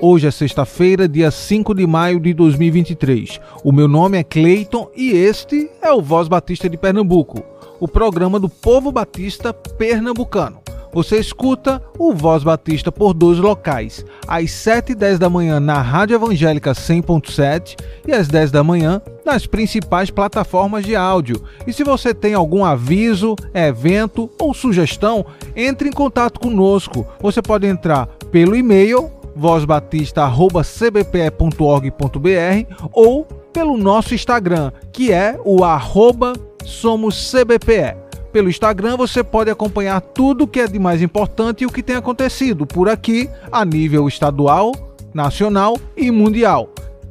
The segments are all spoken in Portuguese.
Hoje é sexta-feira, dia 5 de maio de 2023. O meu nome é Cleiton e este é o Voz Batista de Pernambuco, o programa do povo batista pernambucano. Você escuta o Voz Batista por dois locais, às 7 e 10 da manhã na Rádio Evangélica 100.7 e às 10 da manhã nas principais plataformas de áudio. E se você tem algum aviso, evento ou sugestão, entre em contato conosco. Você pode entrar pelo e-mail vozbatista.cbpe.org.br ou pelo nosso Instagram, que é o arroba somoscbpe. Pelo Instagram você pode acompanhar tudo o que é de mais importante e o que tem acontecido por aqui a nível estadual, nacional e mundial.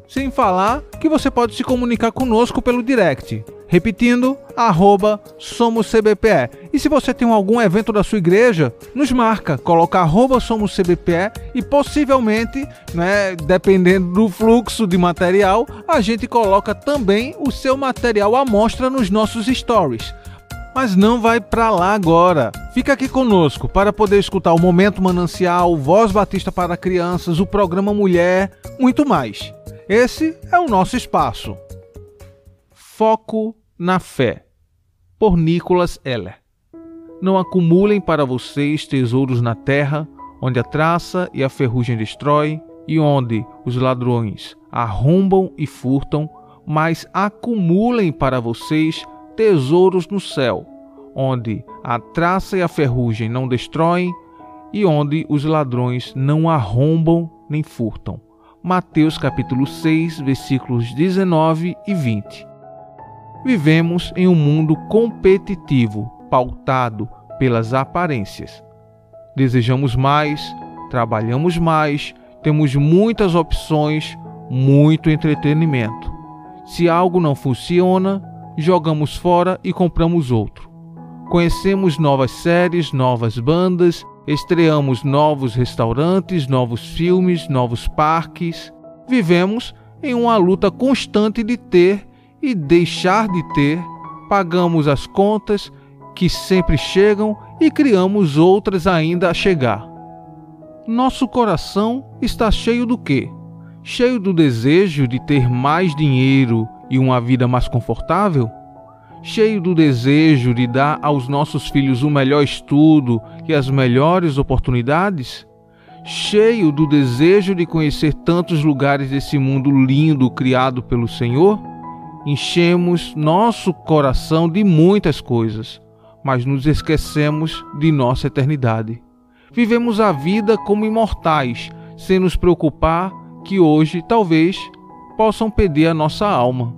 Sem falar que você pode se comunicar conosco pelo direct. Repetindo, arroba SomosCBPE. E se você tem algum evento da sua igreja, nos marca, coloca arroba SomosCBPE e possivelmente, né, dependendo do fluxo de material, a gente coloca também o seu material à mostra nos nossos stories. Mas não vai para lá agora. Fica aqui conosco para poder escutar o Momento Manancial, Voz Batista para Crianças, o programa Mulher, muito mais. Esse é o nosso espaço. Foco na Fé, por Nicholas Eller. Não acumulem para vocês tesouros na terra, onde a traça e a ferrugem destrói, e onde os ladrões arrombam e furtam, mas acumulem para vocês tesouros no céu, onde a traça e a ferrugem não destroem, e onde os ladrões não arrombam nem furtam. Mateus capítulo 6, versículos 19 e 20. Vivemos em um mundo competitivo, pautado pelas aparências. Desejamos mais, trabalhamos mais, temos muitas opções, muito entretenimento. Se algo não funciona, jogamos fora e compramos outro. Conhecemos novas séries, novas bandas, estreamos novos restaurantes, novos filmes, novos parques. Vivemos em uma luta constante de ter e deixar de ter, pagamos as contas que sempre chegam e criamos outras ainda a chegar. Nosso coração está cheio do quê? Cheio do desejo de ter mais dinheiro e uma vida mais confortável? Cheio do desejo de dar aos nossos filhos o melhor estudo e as melhores oportunidades? Cheio do desejo de conhecer tantos lugares desse mundo lindo criado pelo Senhor? Enchemos nosso coração de muitas coisas, mas nos esquecemos de nossa eternidade. Vivemos a vida como imortais, sem nos preocupar que hoje talvez possam perder a nossa alma.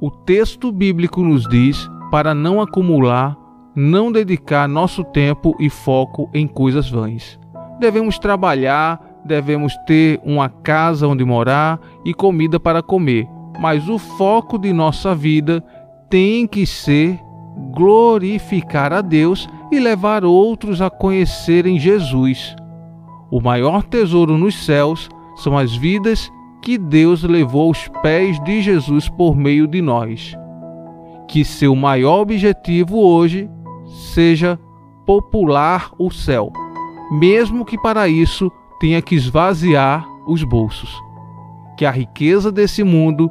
O texto bíblico nos diz para não acumular, não dedicar nosso tempo e foco em coisas vãs. Devemos trabalhar, devemos ter uma casa onde morar e comida para comer, mas o foco de nossa vida tem que ser glorificar a Deus e levar outros a conhecerem Jesus. O maior tesouro nos céus são as vidas que Deus levou aos pés de Jesus por meio de nós. Que seu maior objetivo hoje seja popular o céu, mesmo que para isso tenha que esvaziar os bolsos. Que a riqueza desse mundo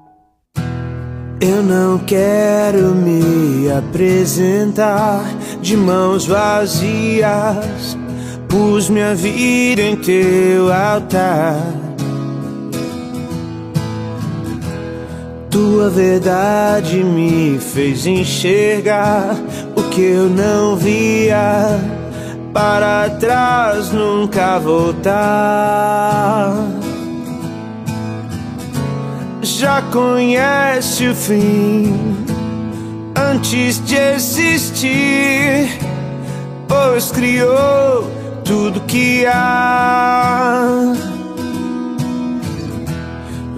Eu não quero me apresentar de mãos vazias. Pus minha vida em teu altar. Tua verdade me fez enxergar o que eu não via. para trás nunca voltar. Já conhece o fim antes de existir, pois criou tudo que há.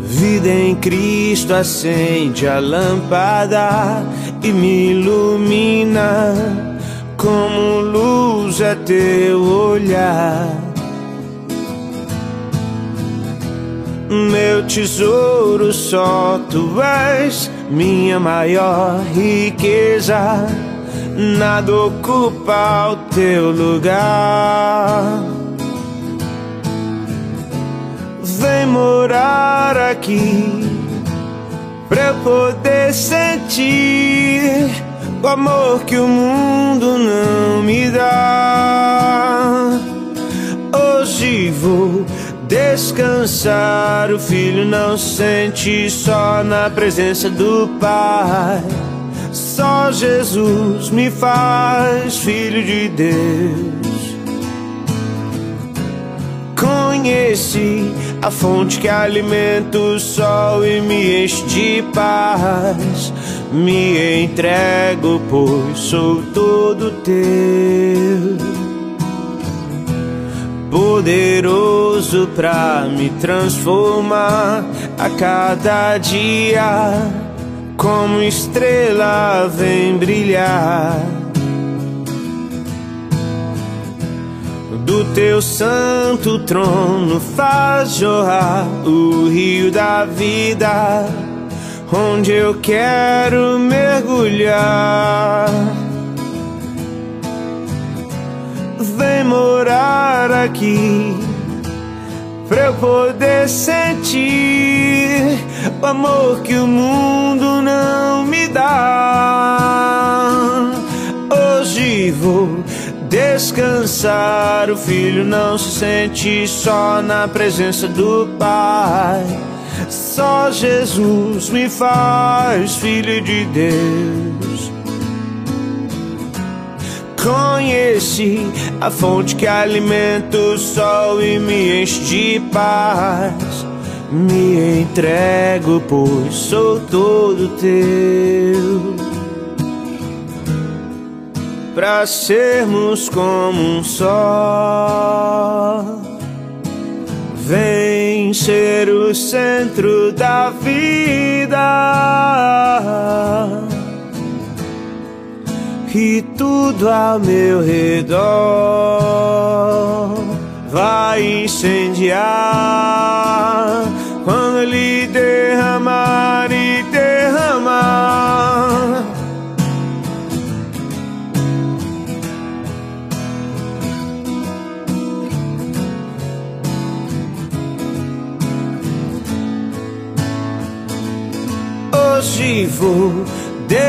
Vida em Cristo acende a lâmpada e me ilumina como luz é teu olhar. Meu tesouro só tu és, minha maior riqueza. Nada ocupa o teu lugar. Vem morar aqui pra eu poder sentir o amor que o mundo não me dá. Hoje vou descansar. O filho não sente só na presença do Pai. Só Jesus me faz filho de Deus. Conheci a fonte que alimenta o sol e me enche de paz. Me entrego, pois sou todo teu. Poderoso pra me transformar a cada dia, como estrela vem brilhar. do teu santo trono faz jorrar o rio da vida, onde eu quero mergulhar. Vem morar aqui pra eu poder sentir o amor que o mundo não me dá. Hoje vou descansar. O filho não se sente só na presença do Pai. Só Jesus me faz filho de Deus. Conheci a fonte que alimenta o sol e me enche de paz. Me entrego, pois sou todo teu para sermos como um só. Vem ser o centro da vida e tudo ao meu redor vai incendiar. Quando ele derramar e derramar hoje vou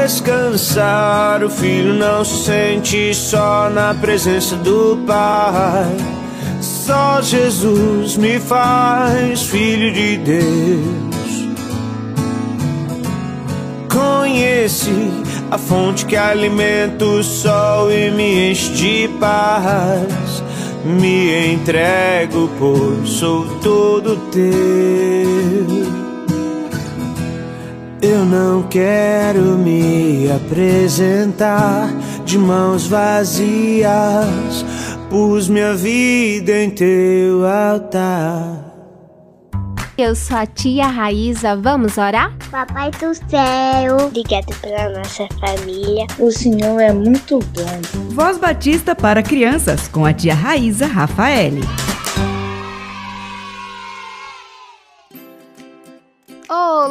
descansar. O filho não se sente só na presença do Pai. Só Jesus me faz filho de Deus. Conheci a fonte que alimenta o sol e me enche de paz. Me entrego, pois sou todo teu. Eu não quero me apresentar de mãos vazias. Pus minha vida em teu altar. Eu sou a tia Raíza, vamos orar? Papai do céu, obrigado pela nossa família. O Senhor é muito bom. Voz Batista para crianças com a tia Raíza Rafaele.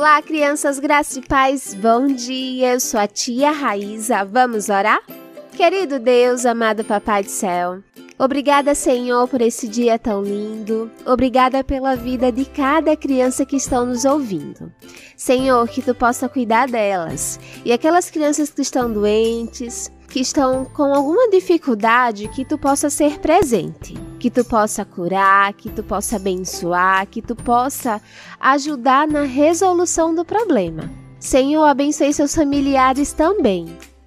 Olá, crianças, graças e paz, bom dia. Eu sou a tia Raíza. Vamos orar? Querido Deus, amado Papai do Céu, obrigada, Senhor, por esse dia tão lindo. Obrigada pela vida de cada criança que estão nos ouvindo. Senhor, que tu possa cuidar delas. E aquelas crianças que estão doentes, que estão com alguma dificuldade, que tu possa ser presente, que tu possa curar, que tu possa abençoar, que tu possa ajudar na resolução do problema. Senhor, abençoe seus familiares também.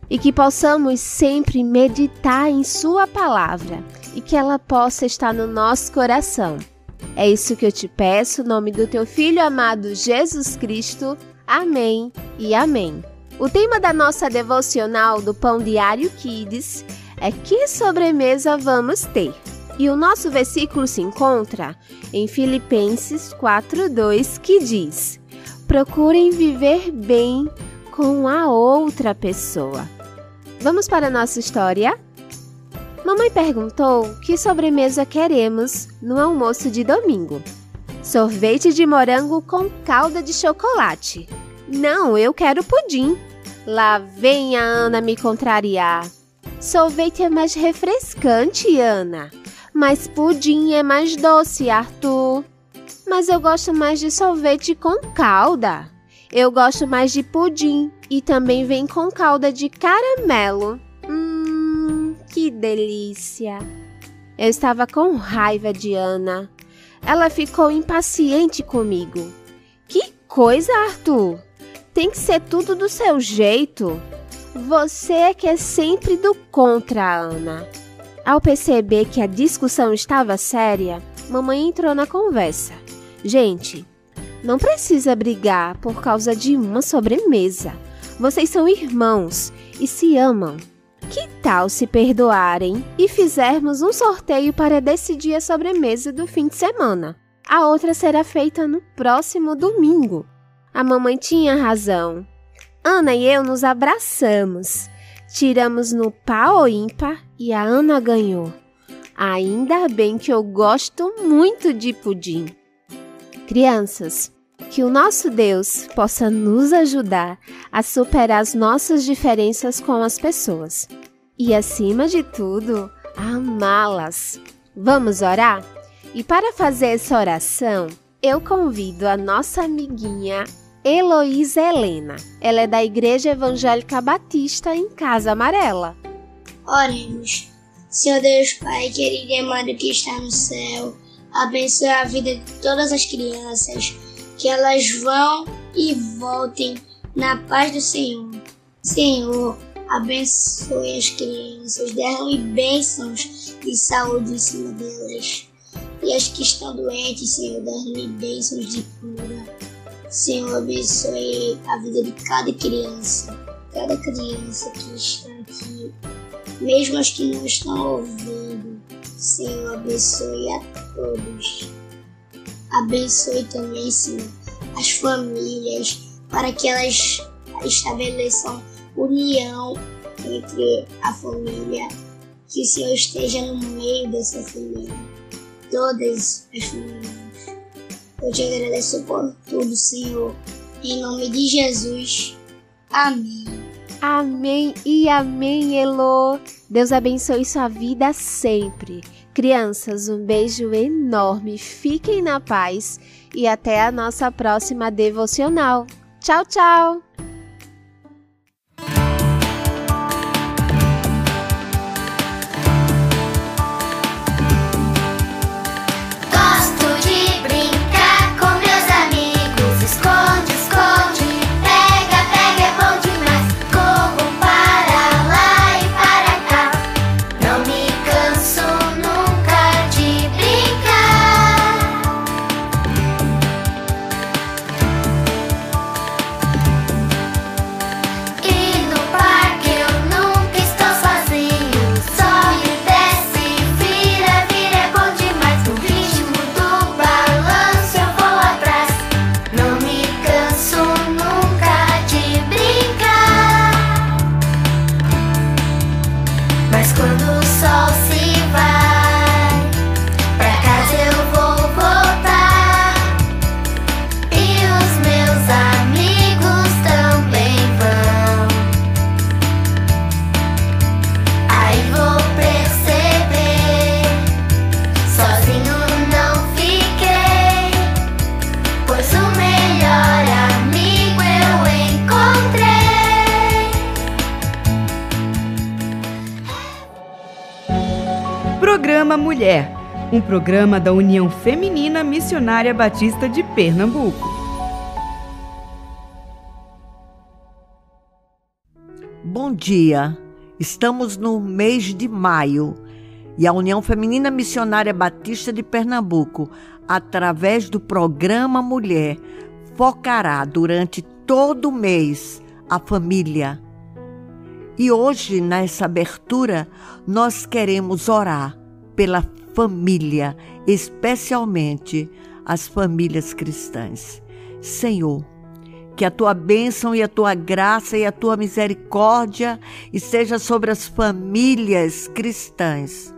e que possamos sempre meditar em Sua palavra e que ela possa estar no nosso coração. É isso que eu te peço, em nome do teu filho amado Jesus Cristo. Amém e amém. O tema da nossa devocional do Pão Diário Kids é que sobremesa vamos ter. E o nosso versículo se encontra em Filipenses 4:2, que diz: Procurem viver bem com a outra pessoa. Vamos para a nossa história? Mamãe perguntou que sobremesa queremos no almoço de domingo. Sorvete de morango com calda de chocolate. Não, eu quero pudim. Lá vem a Ana me contrariar. Sorvete é mais refrescante, Ana. Mas pudim é mais doce, Arthur. Mas eu gosto mais de sorvete com calda. Eu gosto mais de pudim e também vem com calda de caramelo. Hum, que delícia! Eu estava com raiva de Ana. Ela ficou impaciente comigo. Que coisa, Arthur! Tem que ser tudo do seu jeito. Você é que é sempre do contra, Ana. Ao perceber que a discussão estava séria, mamãe entrou na conversa. Gente, não precisa brigar por causa de uma sobremesa. Vocês são irmãos e se amam. Que tal se perdoarem e fizermos um sorteio para decidir a sobremesa do fim de semana? A outra será feita no próximo domingo. A mamãe tinha razão. Ana e eu nos abraçamos. Tiramos no pau ímpar e a Ana ganhou. Ainda bem que eu gosto muito de pudim. Crianças, que o nosso Deus possa nos ajudar a superar as nossas diferenças com as pessoas e, acima de tudo, amá-las. Vamos orar? E para fazer essa oração, eu convido a nossa amiguinha Heloísa Helena. Ela é da Igreja Evangélica Batista em Casa Amarela. Oremos. Senhor Deus Pai, querido e amado que está no céu, abençoe a vida de todas as crianças, que elas vão e voltem na paz do Senhor. Senhor, abençoe as crianças, derrame bênçãos de saúde em cima delas. E as que estão doentes, Senhor, derrame bênçãos de cura. Senhor, abençoe a vida de cada criança, cada criança que está aqui, mesmo as que não estão ouvindo. Senhor, abençoe a todos. Abençoe também, Senhor, as famílias, para que elas estabeleçam união entre a família, que o Senhor esteja no meio dessa família, todas as famílias. Eu te agradeço por tudo, Senhor. Em nome de Jesus. Amém. Amém e amém, Elo. Deus abençoe sua vida sempre. Crianças, um beijo enorme. Fiquem na paz e até a nossa próxima devocional. Tchau, tchau. Um programa da União Feminina Missionária Batista de Pernambuco. Bom dia. Estamos no mês de maio e a União Feminina Missionária Batista de Pernambuco, através do programa Mulher, focará durante todo o mês a família. E hoje, nessa abertura, nós queremos orar pela família, especialmente as famílias cristãs. Senhor, que a tua bênção e a tua graça e a tua misericórdia esteja sobre as famílias cristãs,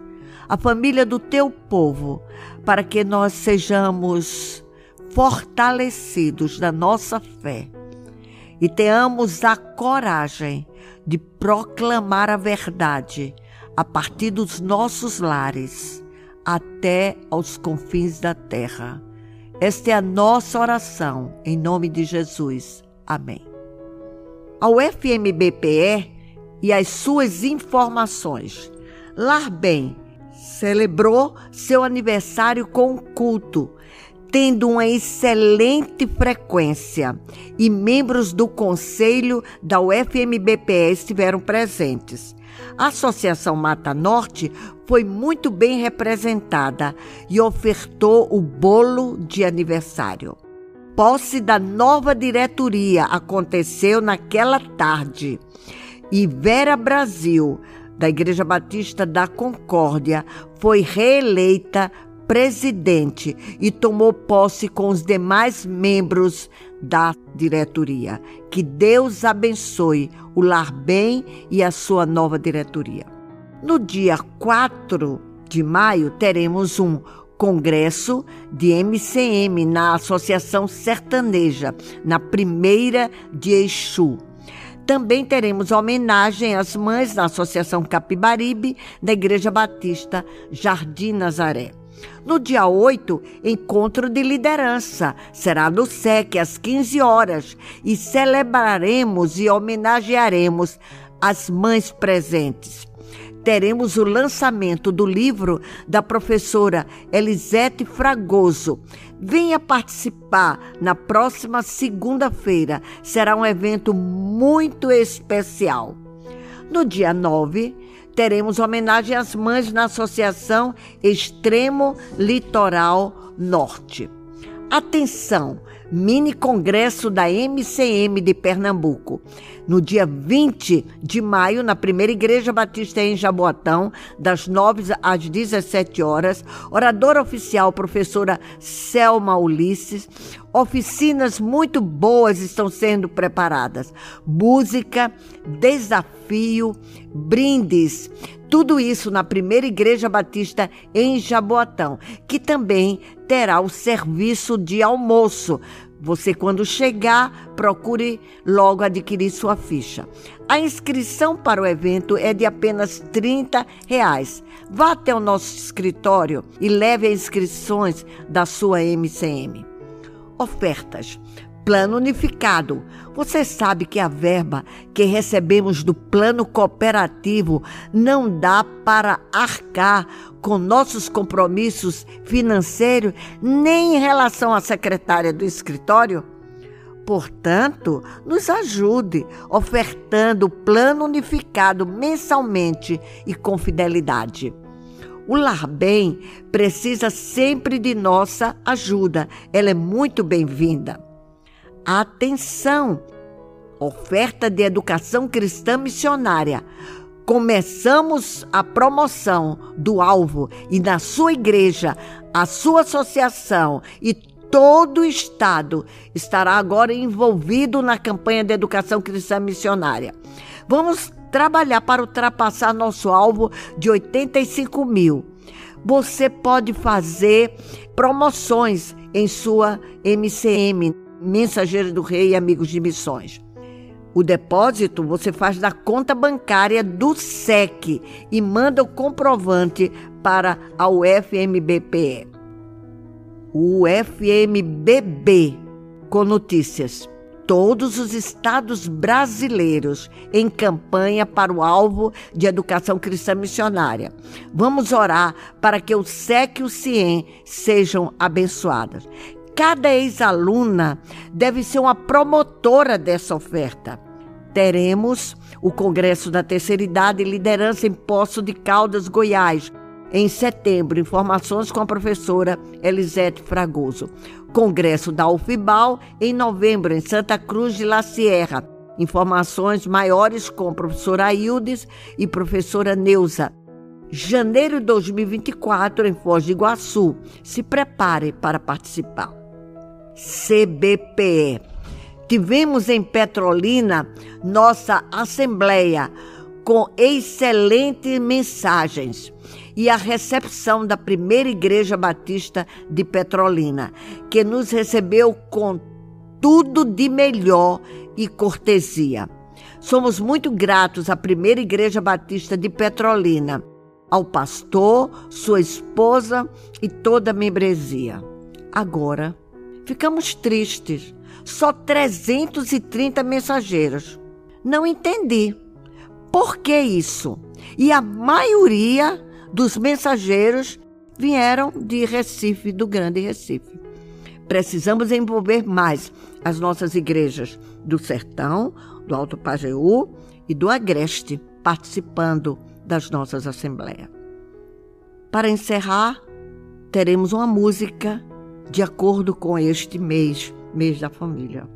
a família do teu povo, para que nós sejamos fortalecidos na nossa fé e tenhamos a coragem de proclamar a verdade a partir dos nossos lares até aos confins da terra. Esta é a nossa oração, em nome de Jesus. Amém. Ao FMBPE e as suas informações. Lar Bem celebrou seu aniversário com culto, tendo uma excelente frequência, e membros do conselho da UFMBPE estiveram presentes. A Associação Mata Norte foi muito bem representada e ofertou o bolo de aniversário. Posse da nova diretoria aconteceu naquela tarde e Vera Brasil, da Igreja Batista da Concórdia, foi reeleita presidente e tomou posse com os demais membros da diretoria. Que Deus abençoe o Lar Bem e a sua nova diretoria. No dia 4 de maio, teremos um congresso de MCM na Associação Sertaneja, na primeira de Exu. Também teremos homenagem às mães da Associação Capibaribe, da Igreja Batista Jardim Nazaré. No dia 8, encontro de liderança. Será no SEC às 15 horas e celebraremos e homenagearemos as mães presentes. Teremos o lançamento do livro da professora Elisete Fragoso. Venha participar na próxima segunda-feira. Será um evento muito especial. No dia 9, teremos homenagem às mães na Associação Extremo Litoral Norte. Atenção! Mini Congresso da MCM de Pernambuco. No dia 20 de maio, na primeira Igreja Batista em Jaboatão, das 9 às 17 horas, oradora oficial, professora Selma Ulisses. Oficinas muito boas estão sendo preparadas. Música, desafio, brindes. Tudo isso na primeira Igreja Batista em Jaboatão, que também terá o serviço de almoço. Você, quando chegar, procure logo adquirir sua ficha. A inscrição para o evento é de apenas 30 reais. Vá até o nosso escritório e leve as inscrições da sua MCM. Ofertas. Plano Unificado. Você sabe que a verba que recebemos do plano cooperativo não dá para arcar com nossos compromissos financeiros, nem em relação à secretária do escritório? Portanto, nos ajude ofertando o plano unificado mensalmente e com fidelidade. O Lar Bem precisa sempre de nossa ajuda, ela é muito bem-vinda. Atenção! Oferta de educação cristã missionária. Começamos a promoção do alvo e na sua igreja, a sua associação e todo o estado estará agora envolvido na campanha de educação cristã missionária. Vamos trabalhar para ultrapassar nosso alvo de 85 mil. Você pode fazer promoções em sua MCM Mensageiro do Rei e Amigos de Missões. O depósito você faz da conta bancária do SEC e manda o comprovante para a UFMBPE. O UFMBB com notícias. Todos os estados brasileiros em campanha para o alvo de educação cristã missionária. Vamos orar para que o SEC e o CIEM sejam abençoados. Cada ex-aluna deve ser uma promotora dessa oferta. teremos o Congresso da Terceira Idade e Liderança em Poço de Caldas, Goiás, em setembro. Informações com a professora Elisete Fragoso. Congresso da UFIBAL em novembro, em Santa Cruz de La Sierra. Informações maiores com a professora Aildes e professora Neuza. Janeiro de 2024, em Foz do Iguaçu. Se prepare para participar. CBPE. Tivemos em Petrolina nossa assembleia com excelentes mensagens e a recepção da primeira Igreja Batista de Petrolina, que nos recebeu com tudo de melhor e cortesia. Somos muito gratos à primeira Igreja Batista de Petrolina, ao pastor, sua esposa e toda a membresia. Agora, ficamos tristes. Só 330 mensageiros. Não entendi. Por que isso? E a maioria dos mensageiros vieram de Recife, do Grande Recife. Precisamos envolver mais as nossas igrejas do Sertão, do Alto Pajeú e do Agreste, participando das nossas assembleias. Para encerrar, teremos uma música de acordo com este mês, mês da família.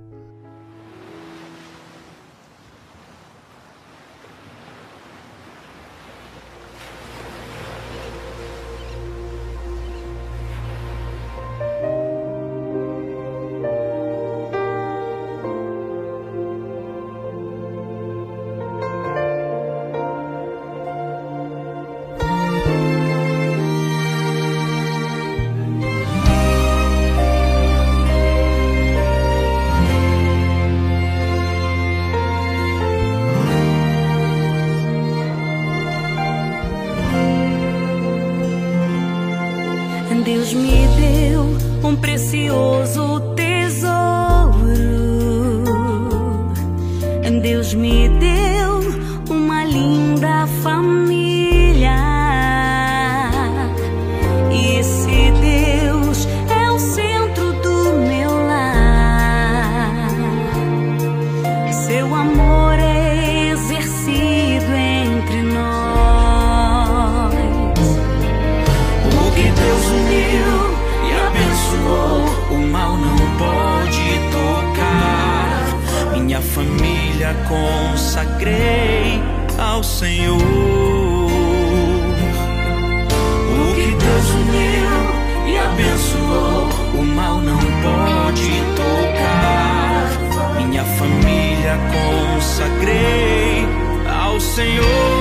Senhor. O que Deus uniu e abençoou, o mal não pode tocar. Minha família consagrei ao Senhor.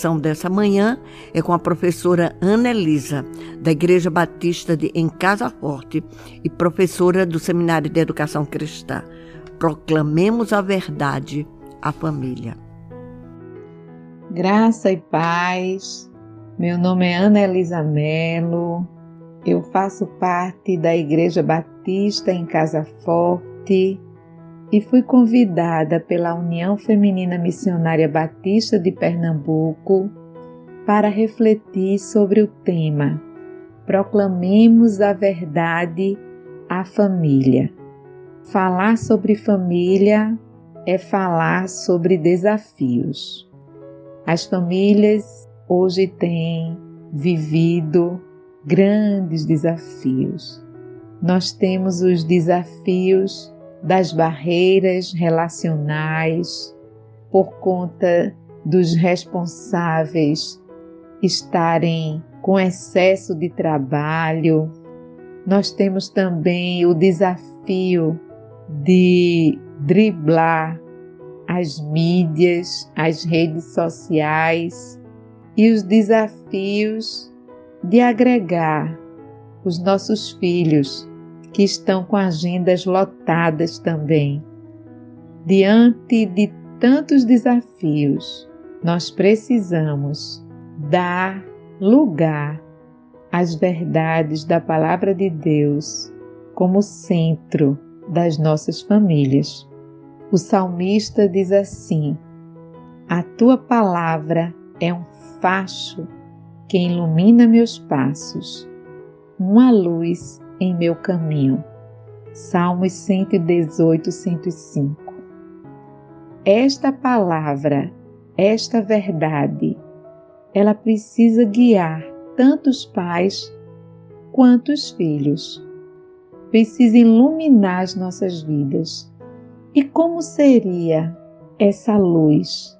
Reflexão dessa manhã é com a professora Ana Elisa, da Igreja Batista de Em Casa Forte e professora do Seminário de Educação Cristã. Proclamemos a verdade à família. Graça e paz. Meu nome é Ana Elisa Melo. Eu faço parte da Igreja Batista em Casa Forte e fui convidada pela União Feminina Missionária Batista de Pernambuco para refletir sobre o tema Proclamemos a verdade à família. Falar sobre família é falar sobre desafios. As famílias hoje têm vivido grandes desafios. Nós temos os desafios das barreiras relacionais, por conta dos responsáveis estarem com excesso de trabalho. Nós temos também o desafio de driblar as mídias, as redes sociais e os desafios de agregar os nossos filhos que estão com agendas lotadas também. Diante de tantos desafios, nós precisamos dar lugar às verdades da Palavra de Deus como centro das nossas famílias. O salmista diz assim: A tua palavra é um facho que ilumina meus passos, uma luz em meu caminho. Salmos 118, 105. Esta palavra, esta verdade, ela precisa guiar tanto os pais quanto os filhos. Precisa iluminar as nossas vidas. E como seria essa luz?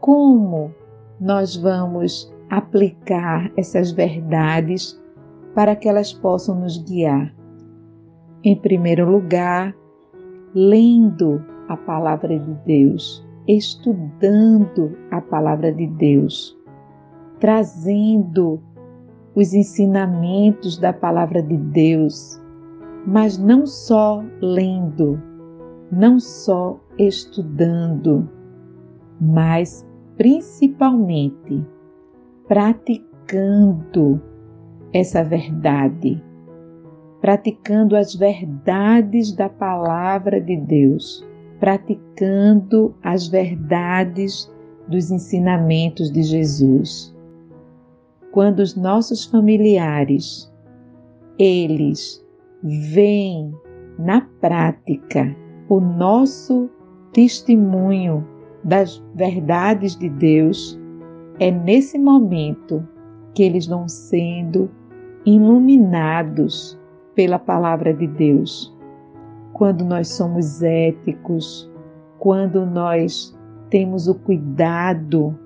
Como nós vamos aplicar essas verdades para que elas possam nos guiar. Em primeiro lugar, lendo a palavra de Deus, estudando a palavra de Deus, trazendo os ensinamentos da palavra de Deus, mas não só lendo, não só estudando, mas principalmente praticando essa verdade, praticando as verdades da palavra de Deus, praticando as verdades dos ensinamentos de Jesus. Quando os nossos familiares, eles veem na prática o nosso testemunho das verdades de Deus, é nesse momento que eles vão sendo iluminados pela palavra de Deus. Quando nós somos éticos, quando nós temos o cuidado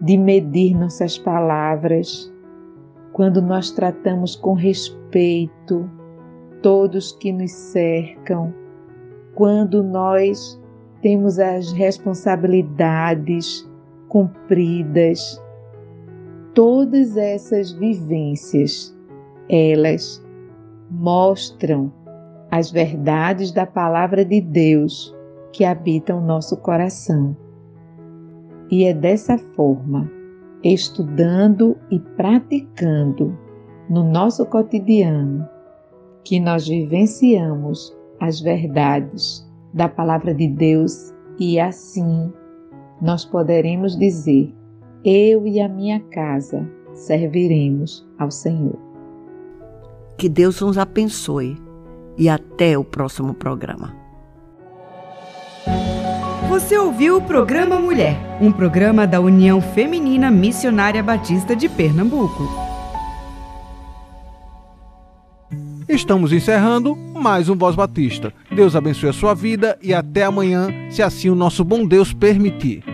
de medir nossas palavras, quando nós tratamos com respeito todos que nos cercam, quando nós temos as responsabilidades cumpridas, todas essas vivências, elas mostram as verdades da palavra de Deus que habitam nosso coração. E é dessa forma, estudando e praticando no nosso cotidiano, que nós vivenciamos as verdades da palavra de Deus e assim nós poderemos dizer eu e a minha casa serviremos ao Senhor. Que Deus nos abençoe e até o próximo programa. Você ouviu o programa Mulher, um programa da União Feminina Missionária Batista de Pernambuco. Estamos encerrando mais um Voz Batista. Deus abençoe a sua vida e até amanhã, se assim o nosso bom Deus permitir.